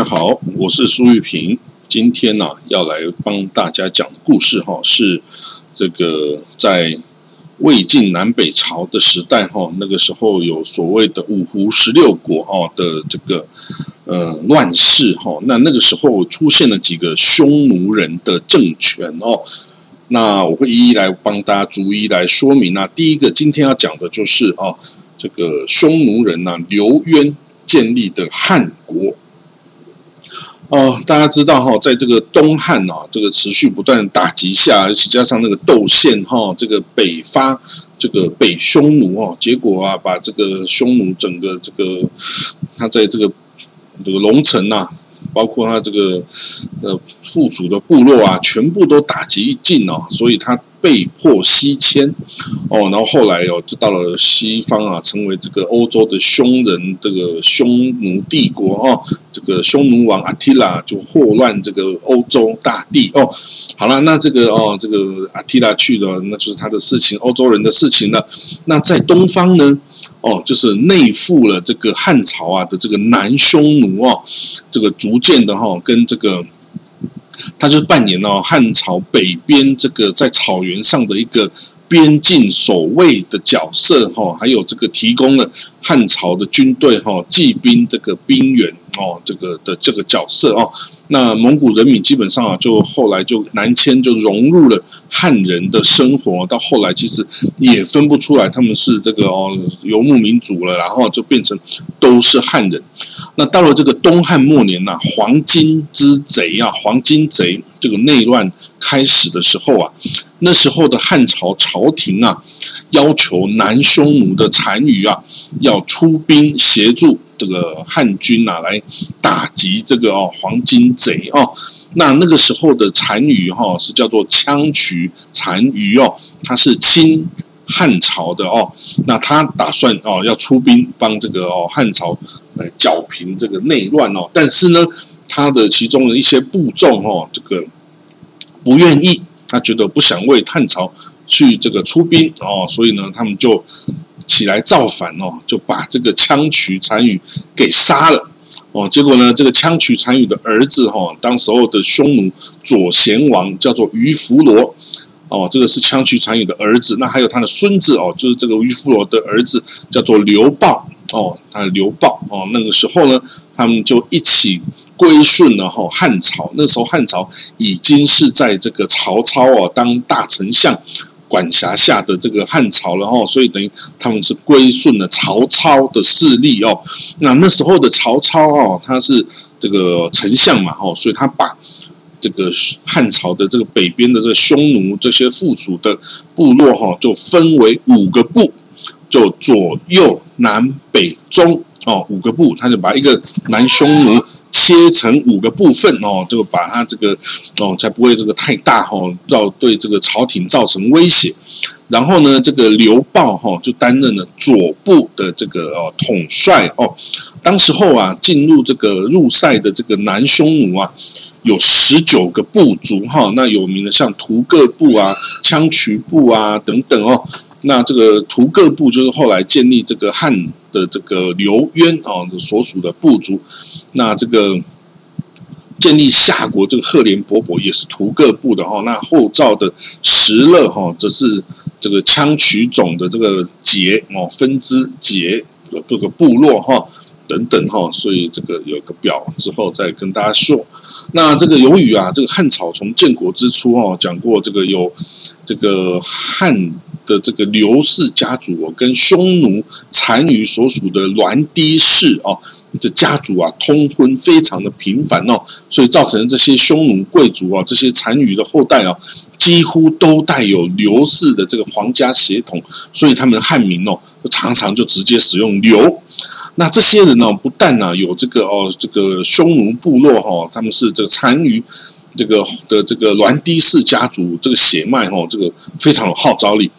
大家好，我是苏玉平。今天呢，要来帮大家讲故事哈，是这个在魏晋南北朝的时代哈，那个时候有所谓的五胡十六国哦的这个呃乱世哈，那那个时候出现了几个匈奴人的政权哦，那我会一一来帮大家逐一来说明那第一个今天要讲的就是哦，这个匈奴人呐刘渊建立的汉国。哦，大家知道哈，在这个东汉哦，这个持续不断打击下，而且加上那个窦宪哈，这个北伐这个北匈奴哦，结果啊，把这个匈奴整个这个他在这个这个龙城呐。包括他这个呃附属的部落啊，全部都打击尽哦，所以他被迫西迁哦，然后后来哦就到了西方啊，成为这个欧洲的匈人这个匈奴帝国哦，这个匈奴王阿提拉就祸乱这个欧洲大地哦。好了，那这个哦这个阿提拉去了，那就是他的事情，欧洲人的事情了。那在东方呢？哦，就是内附了这个汉朝啊的这个南匈奴哦，这个逐渐的哈，跟这个，他就扮演了汉朝北边这个在草原上的一个。边境守卫的角色哈，还有这个提供了汉朝的军队哈，骑兵这个兵员哦，这个的这个角色哦，那蒙古人民基本上啊，就后来就南迁，就融入了汉人的生活，到后来其实也分不出来他们是这个哦游牧民族了，然后就变成都是汉人。那到了这个东汉末年呐，黄巾之贼啊，黄巾贼这个内乱开始的时候啊。那时候的汉朝朝廷啊，要求南匈奴的单于啊，要出兵协助这个汉军啊，来打击这个哦黄巾贼哦。那那个时候的单于哈是叫做羌渠单于哦，他是亲汉朝的哦。那他打算哦要出兵帮这个哦汉朝来剿平这个内乱哦。但是呢，他的其中的一些部众哦，这个不愿意。他觉得不想为汉朝去这个出兵哦，所以呢，他们就起来造反哦，就把这个羌渠单于给杀了哦。结果呢，这个羌渠单于的儿子哈，当时候的匈奴左贤王叫做于弗罗哦，这个是羌渠单于的儿子。那还有他的孙子哦，就是这个于弗罗的儿子叫做刘豹哦，他刘豹哦，那个时候呢，他们就一起。归顺了哈汉朝，那时候汉朝已经是在这个曹操哦当大丞相管辖下的这个汉朝了哈，所以等于他们是归顺了曹操的势力哦。那那时候的曹操哦，他是这个丞相嘛哈，所以他把这个汉朝的这个北边的这个匈奴这些附属的部落哈，就分为五个部，就左右南北中哦五个部，他就把一个南匈奴。切成五个部分哦，就把它这个哦，才不会这个太大哈，要对这个朝廷造成威胁。然后呢，这个刘豹哈就担任了左部的这个哦统帅哦。当时候啊，进入这个入塞的这个南匈奴啊，有十九个部族哈，那有名的像屠各部啊、羌渠部啊等等哦。那这个屠各部就是后来建立这个汉的这个刘渊啊所属的部族。那这个建立夏国这个赫连勃勃也是屠各部的哈。那后赵的石勒哈则是这个羌渠种的这个节哦分支节各个部落哈等等哈。所以这个有个表之后再跟大家说。那这个由于啊这个汉朝从建国之初哦讲过这个有这个汉。的这个刘氏家族哦，跟匈奴单于所属的栾堤氏哦，的家族啊通婚非常的频繁哦，所以造成这些匈奴贵族啊，这些单于的后代啊，几乎都带有刘氏的这个皇家血统，所以他们汉名哦，常常就直接使用刘。那这些人呢，不但呢有这个哦，这个匈奴部落哈，他们是这个单于。这个的这个栾堤氏家族这个血脉哦，这个非常有号召力。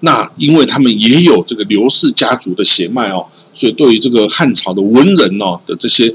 那因为他们也有这个刘氏家族的血脉哦，所以对于这个汉朝的文人哦的这些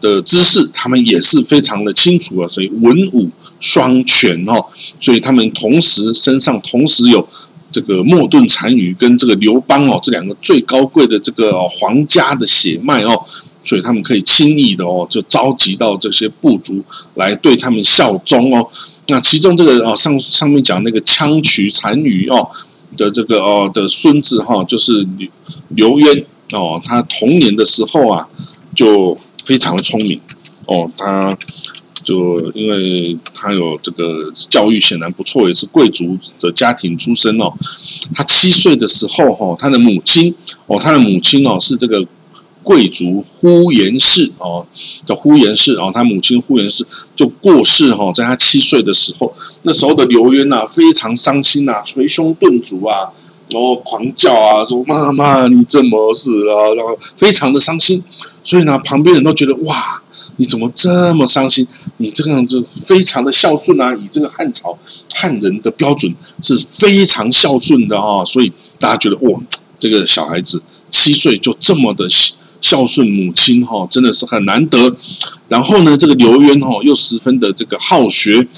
的知识，他们也是非常的清楚啊，所以文武双全哦，所以他们同时身上同时有这个莫顿单于跟这个刘邦哦这两个最高贵的这个皇家的血脉哦，所以他们可以轻易的哦就召集到这些部族来对他们效忠哦。那其中这个哦上上面讲那个羌渠单于哦的这个哦的孙子哈，就是刘刘渊哦，他童年的时候啊就。非常的聪明哦，他就因为他有这个教育显然不错，也是贵族的家庭出身哦。他七岁的时候哈，他的母亲哦，他的母亲哦是这个贵族呼延氏哦的呼延氏哦，他母亲呼延氏就过世哈，在他七岁的时候，那时候的刘渊呐非常伤心呐，捶胸顿足啊，然后狂叫啊，说妈妈你怎么死了？然后非常的伤心。所以呢，旁边人都觉得哇，你怎么这么伤心？你这个样子非常的孝顺啊，以这个汉朝汉人的标准是非常孝顺的啊。所以大家觉得哇，这个小孩子七岁就这么的孝顺母亲哈，真的是很难得。然后呢，这个刘渊哈又十分的这个好学，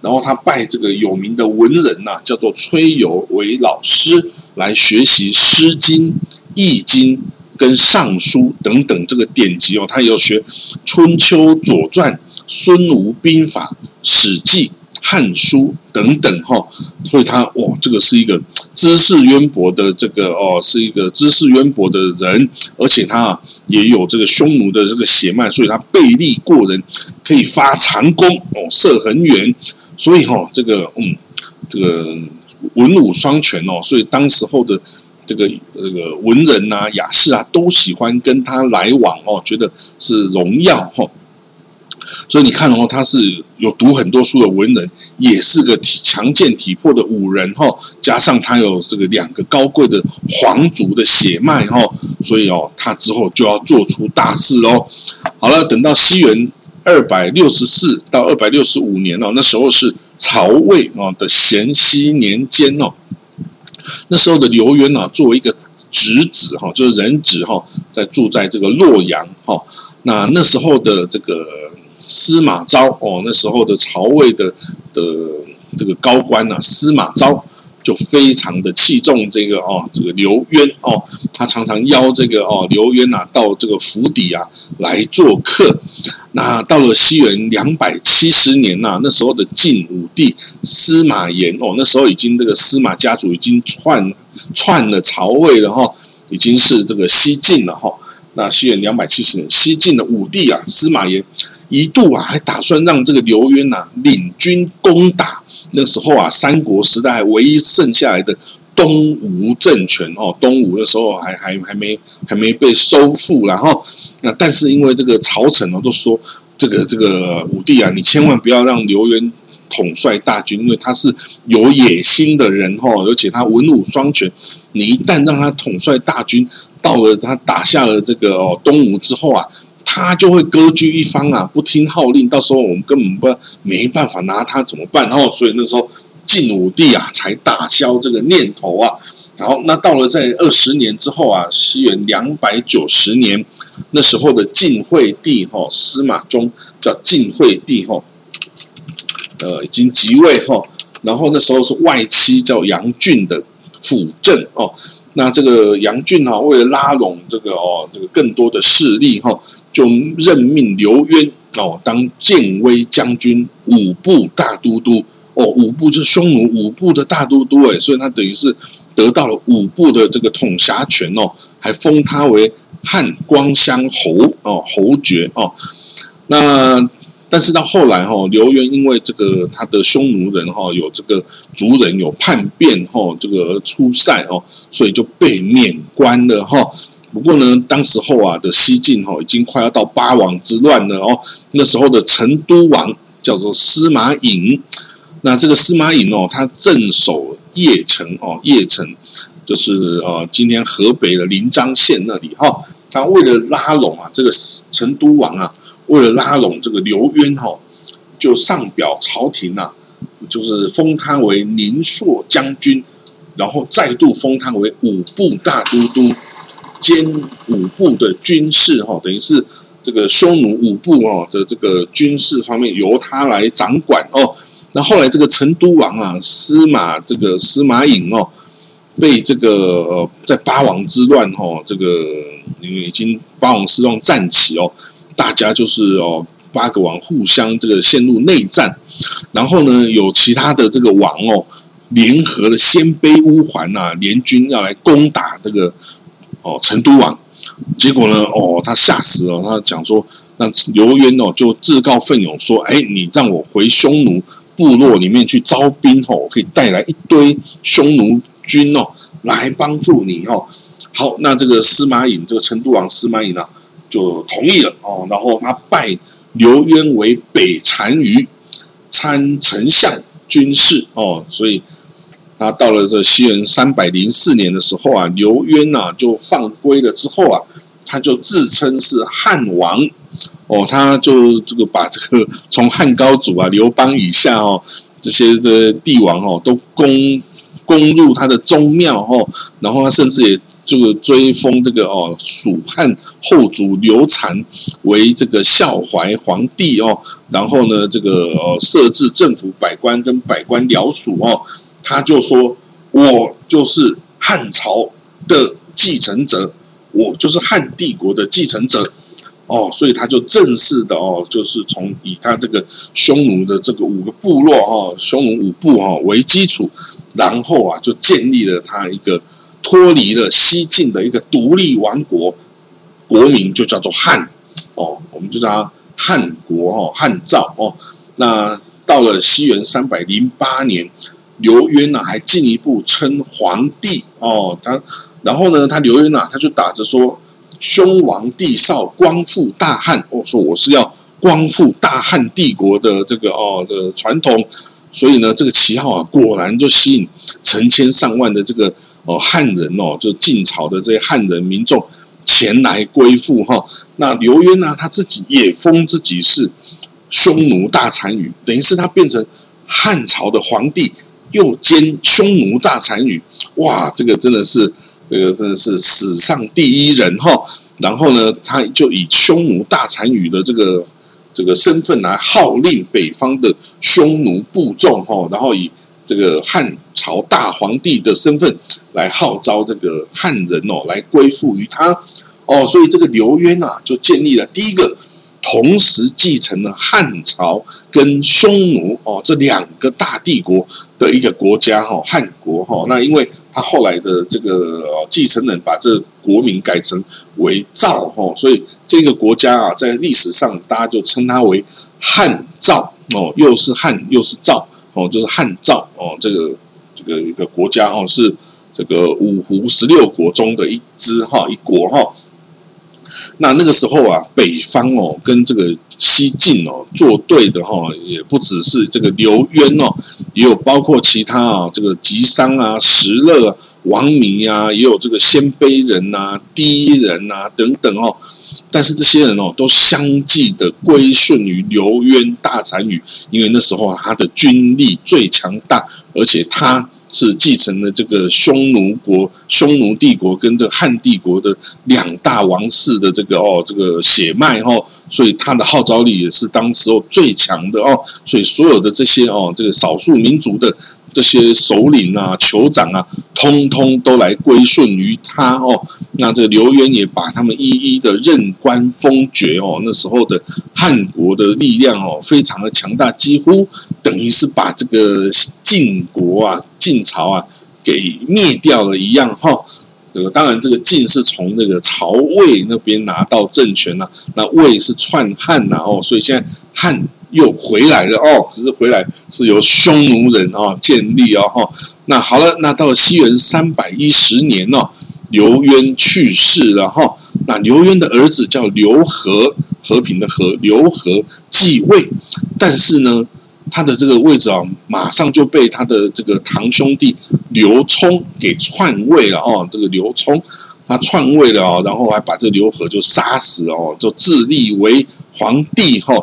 然后他拜这个有名的文人呐，叫做崔游为老师，来学习《诗经》《易经》。跟尚书等等这个典籍哦，他有学春秋、左传、孙吴兵法、史记、汉书等等哈，所以他哇，这个是一个知识渊博的这个哦，是一个知识渊博的人，而且他也有这个匈奴的这个血脉，所以他背力过人，可以发长弓哦，射很远，所以哈，这个嗯，这个文武双全哦，所以当时候的。这个这个文人呐、雅士啊，都喜欢跟他来往哦，觉得是荣耀哈。所以你看哦，他是有读很多书的文人，也是个体强健体魄的武人哈。加上他有这个两个高贵的皇族的血脉哈，所以哦，他之后就要做出大事哦。好了，等到西元二百六十四到二百六十五年哦，那时候是曹魏哦的咸熙年间哦。那时候的刘渊啊，作为一个侄子哈，就是人质哈，在住在这个洛阳哈。那那时候的这个司马昭哦，那时候的曹魏的的这个高官呐，司马昭。就非常的器重这个哦，这个刘渊哦，他常常邀这个哦刘渊呐到这个府邸啊来做客。那到了西元两百七十年呐，那时候的晋武帝司马炎哦，那时候已经这个司马家族已经篡篡了曹魏了哈，已经是这个西晋了哈。那西元两百七十年，西晋的武帝啊司马炎一度啊还打算让这个刘渊呐领军攻打。那时候啊，三国时代唯一剩下来的东吴政权哦，东吴的时候还还还没还没被收复，然后那但是因为这个朝臣哦都说这个这个武帝啊，你千万不要让刘渊统帅大军，因为他是有野心的人哦，而且他文武双全，你一旦让他统帅大军，到了他打下了这个哦东吴之后啊。他就会割据一方啊，不听号令，到时候我们根本不没办法拿他怎么办？然后，所以那时候晋武帝啊，才打消这个念头啊。然后，那到了在二十年之后啊，西元两百九十年，那时候的晋惠帝哈，司马衷叫晋惠帝哈，呃，已经即位哈。然后那时候是外戚叫杨俊的辅政哦。那这个杨俊哈，为了拉拢这个哦，这个更多的势力哈。就任命刘渊哦当建威将军、五部大都督哦，五部就是匈奴五部的大都督哎，所以他等于是得到了五部的这个统辖权哦，还封他为汉光乡侯哦，侯爵哦。那但是到后来哈，刘渊因为这个他的匈奴人哈有这个族人有叛变哈，这个出塞哦，所以就被免官了哈。不过呢，当时候啊的西晋哈已经快要到八王之乱了哦。那时候的成都王叫做司马颖，那这个司马颖哦，他镇守邺城哦，邺城就是呃今天河北的临漳县那里哈。他为了拉拢啊这个成都王啊，为了拉拢这个刘渊哈，就上表朝廷呐，就是封他为宁朔将军，然后再度封他为五部大都督。兼五部的军事哈，等于是这个匈奴五部哦的这个军事方面由他来掌管哦。那后来这个成都王啊，司马这个司马颖哦，被这个在八王之乱哦，这个已经八王之乱战起哦，大家就是哦八个王互相这个陷入内战，然后呢有其他的这个王哦联合的鲜卑乌桓呐联军要来攻打这个哦成都王，结果呢哦他吓死了，他讲说那刘渊哦就自告奋勇说，哎你让我回匈奴。部落里面去招兵哦，可以带来一堆匈奴军哦，来帮助你哦。好，那这个司马颖，这个成都王司马颖呢，就同意了哦。然后他拜刘渊为北单于参丞相军事哦。所以他到了这西元三百零四年的时候啊，刘渊呐就放归了之后啊，他就自称是汉王。哦，他就这个把这个 从汉高祖啊、刘邦以下哦，这些这帝王哦，都攻攻入他的宗庙哦，然后他甚至也这个追封这个哦蜀汉后主刘禅为这个孝怀皇帝哦，然后呢这个呃设置政府百官跟百官僚属哦，他就说我就是汉朝的继承者，我就是汉帝国的继承者。哦，所以他就正式的哦，就是从以他这个匈奴的这个五个部落哈，匈奴五部哈为基础，然后啊就建立了他一个脱离了西晋的一个独立王国，国名就叫做汉哦，我们就叫他汉国哦，汉赵哦。那到了西元三百零八年，刘渊呢还进一步称皇帝哦，他然后呢，他刘渊呐他就打着说。兄王帝少，光复大汉。我说我是要光复大汉帝国的这个哦的传统，所以呢，这个旗号啊，果然就吸引成千上万的这个哦汉人哦，就晋朝的这些汉人民众前来归附哈。那刘渊呢，他自己也封自己是匈奴大单于，等于是他变成汉朝的皇帝，又兼匈奴大单于。哇，这个真的是。这个真的是史上第一人哈，然后呢，他就以匈奴大单于的这个这个身份来号令北方的匈奴部众哈，然后以这个汉朝大皇帝的身份来号召这个汉人哦来归附于他哦，所以这个刘渊啊就建立了第一个。同时继承了汉朝跟匈奴哦这两个大帝国的一个国家哈汉国哈那因为他后来的这个继承人把这国名改成为赵哈所以这个国家啊在历史上大家就称它为汉赵哦又是汉又是赵哦就是汉赵哦这个这个一个国家哦是这个五胡十六国中的一支哈一国哈。那那个时候啊，北方哦，跟这个西晋哦作对的哈，也不只是这个刘渊哦，也有包括其他啊，这个吉商啊、石勒、王弥啊，也有这个鲜卑人呐、第一人呐等等哦。但是这些人哦，都相继的归顺于刘渊大单于，因为那时候他的军力最强大，而且他。是继承了这个匈奴国、匈奴帝国跟这汉帝国的两大王室的这个哦，这个血脉哦，所以他的号召力也是当时候最强的哦，所以所有的这些哦，这个少数民族的。这些首领啊、酋长啊，通通都来归顺于他哦。那这刘渊也把他们一一的任官封爵哦。那时候的汉国的力量哦，非常的强大，几乎等于是把这个晋国啊、晋朝啊给灭掉了一样哈。这个当然，这个晋是从那个曹魏那边拿到政权呐，那魏是篡汉呐哦，所以现在汉。又回来了哦，可是回来是由匈奴人哦建立哦哈。那好了，那到了西元三百一十年哦，刘渊去世了哈。那刘渊的儿子叫刘和，和平的和，刘和继位，但是呢，他的这个位置啊，马上就被他的这个堂兄弟刘聪给篡位了哦。这个刘聪他篡位了哦，然后还把这刘和就杀死哦，就自立为皇帝哈。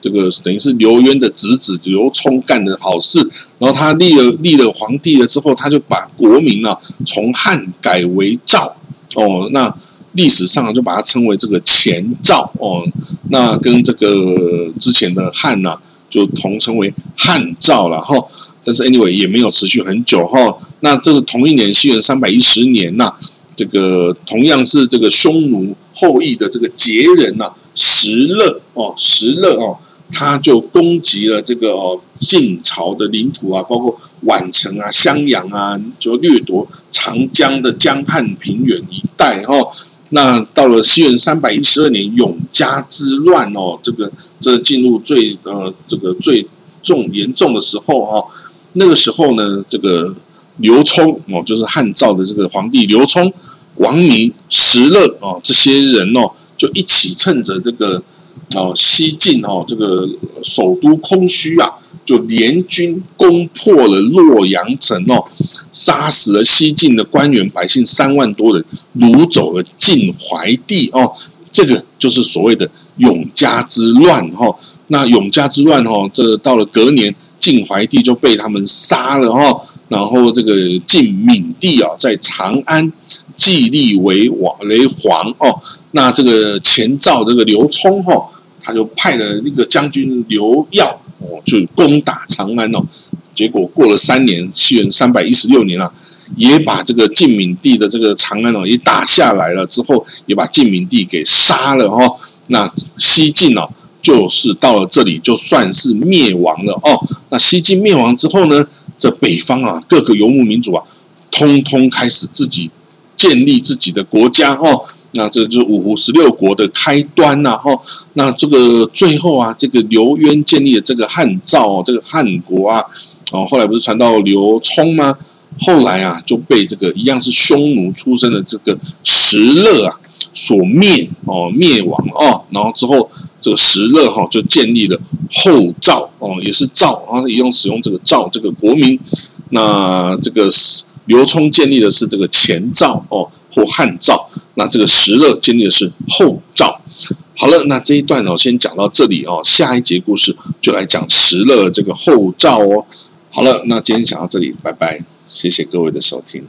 这个等于是刘渊的侄子刘聪干的好事，然后他立了立了皇帝了之后，他就把国名啊从汉改为赵哦。那历史上就把它称为这个前赵哦，那跟这个之前的汉呐，就同称为汉赵了哈。但是 anyway 也没有持续很久哈。那这个同一年，西元三百一十年呐，这个同样是这个匈奴后裔的这个羯人呐，石勒哦，石勒哦，他就攻击了这个哦晋朝的领土啊，包括宛城啊、襄阳啊，就掠夺长江的江汉平原一带哦。那到了西元三百一十二年，永嘉之乱哦，这个这进入最呃这个最重严重的时候哦。那个时候呢，这个刘聪哦，就是汉赵的这个皇帝刘聪、王明、石勒哦，这些人哦，就一起趁着这个哦西晋哦这个首都空虚啊，就联军攻破了洛阳城哦，杀死了西晋的官员百姓三万多人，掳走了晋怀帝哦，这个就是所谓的永嘉之乱哈。那永嘉之乱哈，这到了隔年。晋怀帝就被他们杀了哈，然后这个晋闵帝啊，在长安继立为王为皇哦。那这个前赵这个刘聪哈，他就派了那个将军刘耀哦，就攻打长安哦。结果过了三年，西元三百一十六年啊，也把这个晋闵帝的这个长安哦，也打下来了。之后也把晋闵帝给杀了哈。那西晋哦。就是到了这里，就算是灭亡了哦。那西晋灭亡之后呢，这北方啊，各个游牧民族啊，通通开始自己建立自己的国家哦。那这就是五胡十六国的开端呐哈。那这个最后啊，这个刘渊建立的这个汉赵，这个汉国啊，哦，后来不是传到刘聪吗？后来啊，就被这个一样是匈奴出身的这个石勒啊所灭哦，灭亡哦。然后之后。这个石勒哈就建立了后赵哦，也是赵啊，也用使用这个赵这个国名。那这个刘聪建立的是这个前赵哦，或汉赵。那这个石勒经历的是后赵。好了，那这一段呢，我先讲到这里哦。下一节故事就来讲石勒这个后赵哦。好了，那今天讲到这里，拜拜，谢谢各位的收听。